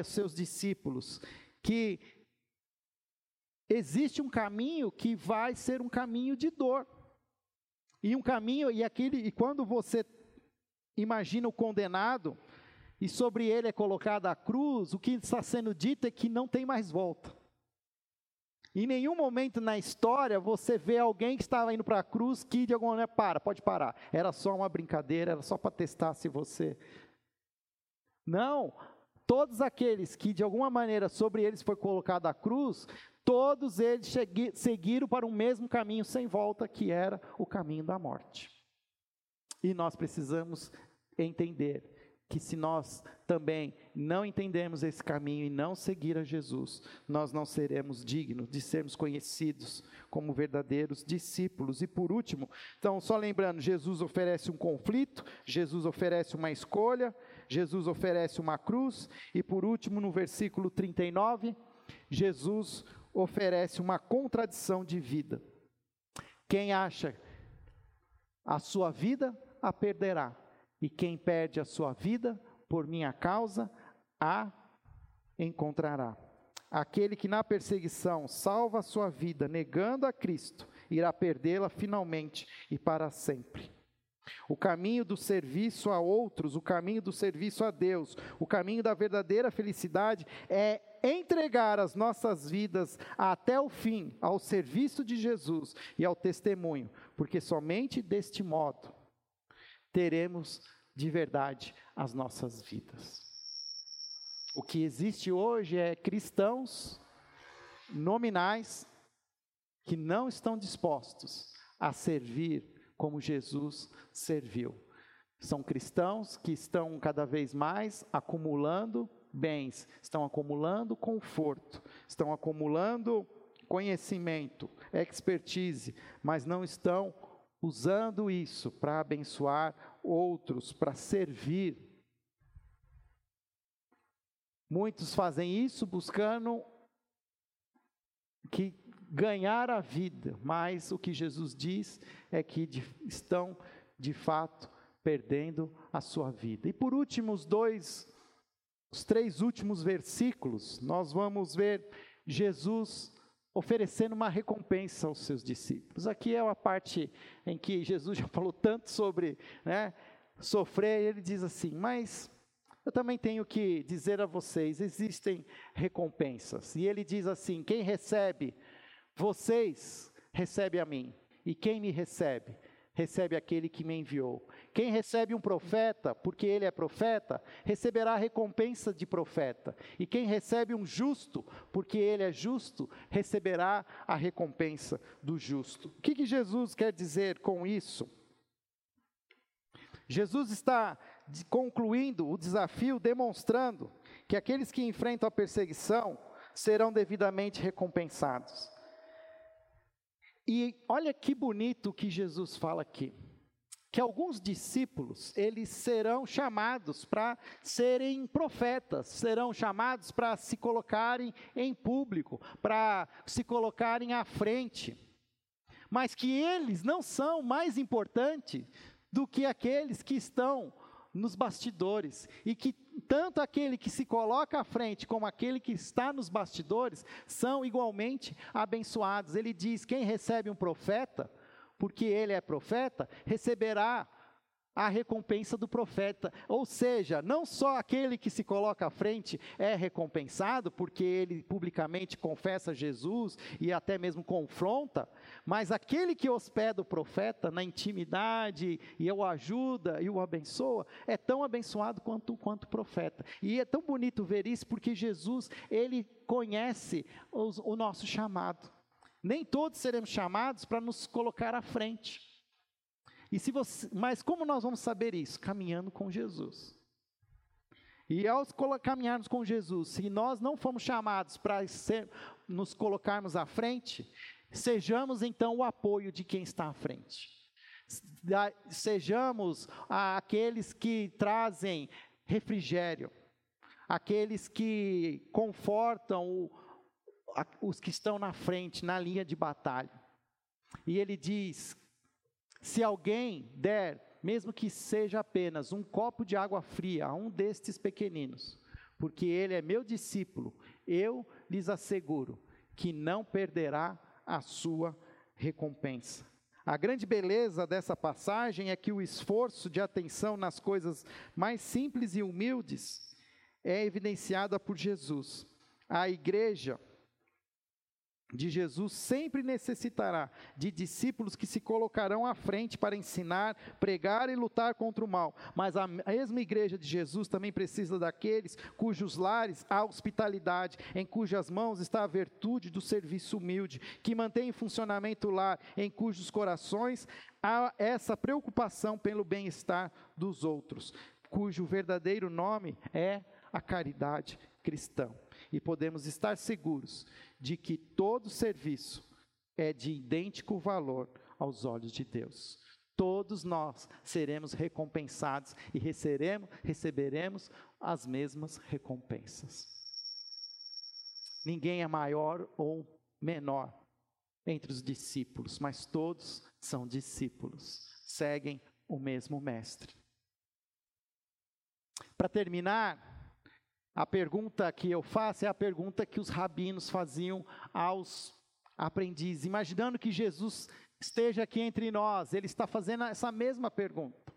os seus discípulos? Que existe um caminho que vai ser um caminho de dor. E um caminho, e aquele, e quando você imagina o condenado, e sobre ele é colocada a cruz, o que está sendo dito é que não tem mais volta. Em nenhum momento na história você vê alguém que estava indo para a cruz que de alguma maneira para, pode parar. Era só uma brincadeira, era só para testar se você. Não, todos aqueles que de alguma maneira sobre eles foi colocada a cruz, todos eles seguiram para o mesmo caminho sem volta, que era o caminho da morte. E nós precisamos entender que se nós também não entendemos esse caminho e não seguir a Jesus, nós não seremos dignos de sermos conhecidos como verdadeiros discípulos. E por último, então, só lembrando, Jesus oferece um conflito, Jesus oferece uma escolha, Jesus oferece uma cruz, e por último, no versículo 39, Jesus oferece uma contradição de vida. Quem acha a sua vida, a perderá e quem perde a sua vida por minha causa, a encontrará. Aquele que na perseguição salva a sua vida, negando a Cristo, irá perdê-la finalmente e para sempre. O caminho do serviço a outros, o caminho do serviço a Deus, o caminho da verdadeira felicidade é entregar as nossas vidas até o fim ao serviço de Jesus e ao testemunho, porque somente deste modo teremos de verdade as nossas vidas. O que existe hoje é cristãos nominais que não estão dispostos a servir como Jesus serviu. São cristãos que estão cada vez mais acumulando bens, estão acumulando conforto, estão acumulando conhecimento, expertise, mas não estão usando isso para abençoar outros, para servir. Muitos fazem isso buscando que ganhar a vida, mas o que Jesus diz é que de, estão de fato perdendo a sua vida. E por último, os dois, os três últimos versículos, nós vamos ver Jesus oferecendo uma recompensa aos seus discípulos. Aqui é uma parte em que Jesus já falou tanto sobre né, sofrer, e ele diz assim: Mas eu também tenho que dizer a vocês: existem recompensas. E ele diz assim: Quem recebe vocês, recebe a mim. E quem me recebe, recebe aquele que me enviou. Quem recebe um profeta, porque ele é profeta, receberá a recompensa de profeta. E quem recebe um justo, porque ele é justo, receberá a recompensa do justo. O que, que Jesus quer dizer com isso? Jesus está concluindo o desafio, demonstrando que aqueles que enfrentam a perseguição serão devidamente recompensados. E olha que bonito que Jesus fala aqui. Que alguns discípulos, eles serão chamados para serem profetas, serão chamados para se colocarem em público, para se colocarem à frente. Mas que eles não são mais importantes do que aqueles que estão nos bastidores e que tanto aquele que se coloca à frente como aquele que está nos bastidores são igualmente abençoados. Ele diz: quem recebe um profeta, porque ele é profeta, receberá a recompensa do profeta. Ou seja, não só aquele que se coloca à frente é recompensado, porque ele publicamente confessa Jesus e até mesmo confronta, mas aquele que hospeda o profeta na intimidade e o ajuda e o abençoa, é tão abençoado quanto, quanto o profeta. E é tão bonito ver isso, porque Jesus, ele conhece os, o nosso chamado. Nem todos seremos chamados para nos colocar à frente. E se você, mas como nós vamos saber isso? Caminhando com Jesus. E ao caminharmos com Jesus, se nós não fomos chamados para nos colocarmos à frente, sejamos então o apoio de quem está à frente. Sejamos aqueles que trazem refrigério, aqueles que confortam os que estão na frente, na linha de batalha. E ele diz se alguém der, mesmo que seja apenas um copo de água fria a um destes pequeninos, porque ele é meu discípulo, eu lhes asseguro que não perderá a sua recompensa. A grande beleza dessa passagem é que o esforço de atenção nas coisas mais simples e humildes é evidenciada por Jesus. A igreja de Jesus sempre necessitará de discípulos que se colocarão à frente para ensinar, pregar e lutar contra o mal. Mas a mesma igreja de Jesus também precisa daqueles cujos lares há hospitalidade, em cujas mãos está a virtude do serviço humilde, que mantém em funcionamento o lar, em cujos corações há essa preocupação pelo bem-estar dos outros, cujo verdadeiro nome é a caridade cristã. E podemos estar seguros de que todo serviço é de idêntico valor aos olhos de Deus. Todos nós seremos recompensados e receberemos, receberemos as mesmas recompensas. Ninguém é maior ou menor entre os discípulos, mas todos são discípulos, seguem o mesmo Mestre. Para terminar, a pergunta que eu faço é a pergunta que os rabinos faziam aos aprendizes, imaginando que Jesus esteja aqui entre nós, ele está fazendo essa mesma pergunta: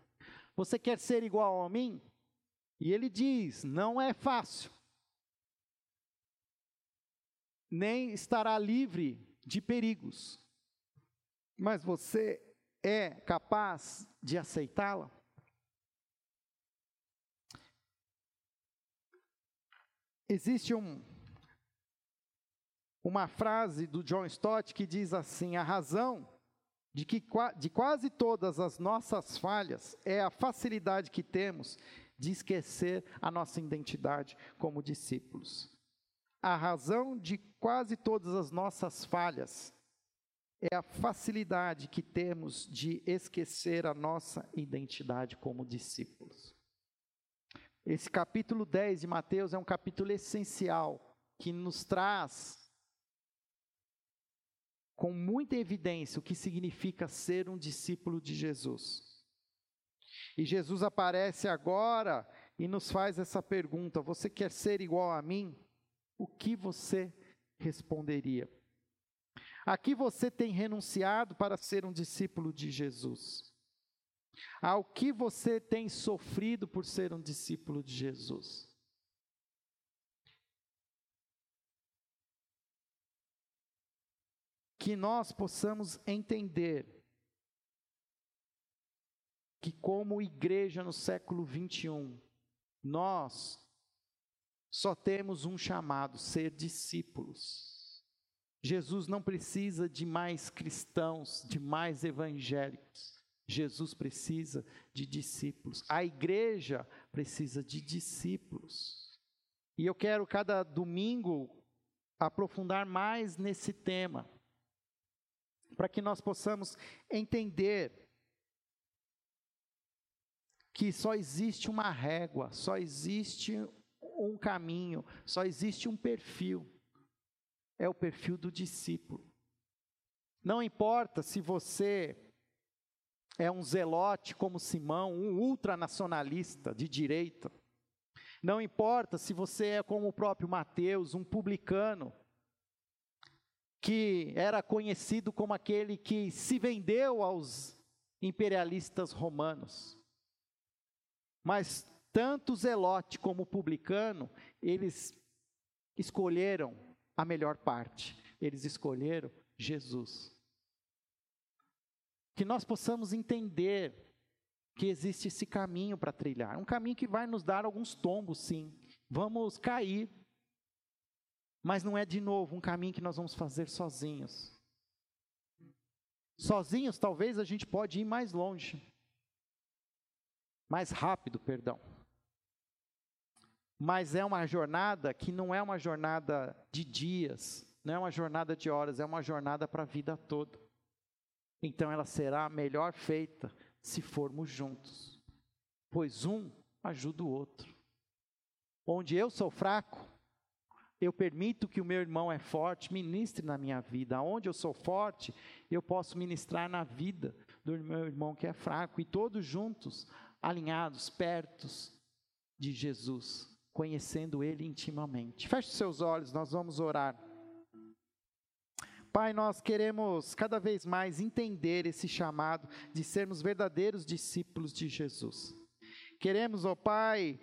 Você quer ser igual a mim? E ele diz: Não é fácil, nem estará livre de perigos, mas você é capaz de aceitá-la? Existe um, uma frase do John Stott que diz assim: a razão de que de quase todas as nossas falhas é a facilidade que temos de esquecer a nossa identidade como discípulos. A razão de quase todas as nossas falhas é a facilidade que temos de esquecer a nossa identidade como discípulos. Esse capítulo 10 de Mateus é um capítulo essencial que nos traz com muita evidência o que significa ser um discípulo de Jesus. E Jesus aparece agora e nos faz essa pergunta: Você quer ser igual a mim? O que você responderia? Aqui você tem renunciado para ser um discípulo de Jesus. Ao que você tem sofrido por ser um discípulo de Jesus? Que nós possamos entender que, como igreja no século 21, nós só temos um chamado: ser discípulos. Jesus não precisa de mais cristãos, de mais evangélicos. Jesus precisa de discípulos. A igreja precisa de discípulos. E eu quero cada domingo aprofundar mais nesse tema, para que nós possamos entender que só existe uma régua, só existe um caminho, só existe um perfil. É o perfil do discípulo. Não importa se você é um zelote como Simão, um ultranacionalista de direita. Não importa se você é como o próprio Mateus, um publicano, que era conhecido como aquele que se vendeu aos imperialistas romanos. Mas tanto Zelote como publicano, eles escolheram a melhor parte. Eles escolheram Jesus. Que nós possamos entender que existe esse caminho para trilhar. Um caminho que vai nos dar alguns tombos, sim. Vamos cair. Mas não é de novo um caminho que nós vamos fazer sozinhos. Sozinhos, talvez a gente pode ir mais longe. Mais rápido, perdão. Mas é uma jornada que não é uma jornada de dias, não é uma jornada de horas, é uma jornada para a vida toda. Então ela será melhor feita se formos juntos, pois um ajuda o outro. Onde eu sou fraco, eu permito que o meu irmão é forte, ministre na minha vida. Onde eu sou forte, eu posso ministrar na vida do meu irmão que é fraco. E todos juntos, alinhados, pertos de Jesus, conhecendo Ele intimamente. Feche seus olhos, nós vamos orar. Pai, nós queremos cada vez mais entender esse chamado de sermos verdadeiros discípulos de Jesus. Queremos, ó Pai,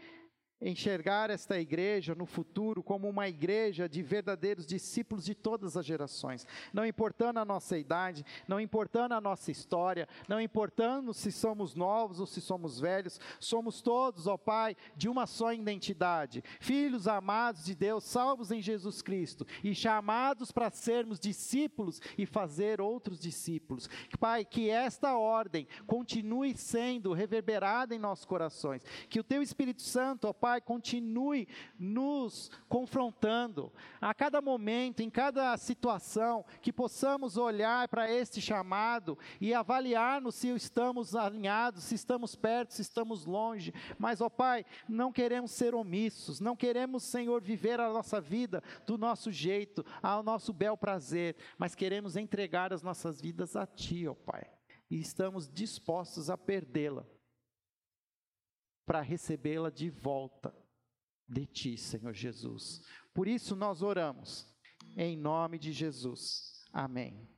enxergar esta igreja no futuro como uma igreja de verdadeiros discípulos de todas as gerações, não importando a nossa idade, não importando a nossa história, não importando se somos novos ou se somos velhos, somos todos, ó Pai, de uma só identidade, filhos amados de Deus, salvos em Jesus Cristo e chamados para sermos discípulos e fazer outros discípulos. Pai, que esta ordem continue sendo reverberada em nossos corações, que o Teu Espírito Santo, ó Pai, Pai, continue nos confrontando a cada momento, em cada situação, que possamos olhar para este chamado e avaliarmos se estamos alinhados, se estamos perto, se estamos longe. Mas, ó Pai, não queremos ser omissos, não queremos, Senhor, viver a nossa vida do nosso jeito, ao nosso bel prazer, mas queremos entregar as nossas vidas a Ti, ó Pai. E estamos dispostos a perdê-la para recebê-la de volta de ti, Senhor Jesus. Por isso nós oramos, em nome de Jesus. Amém.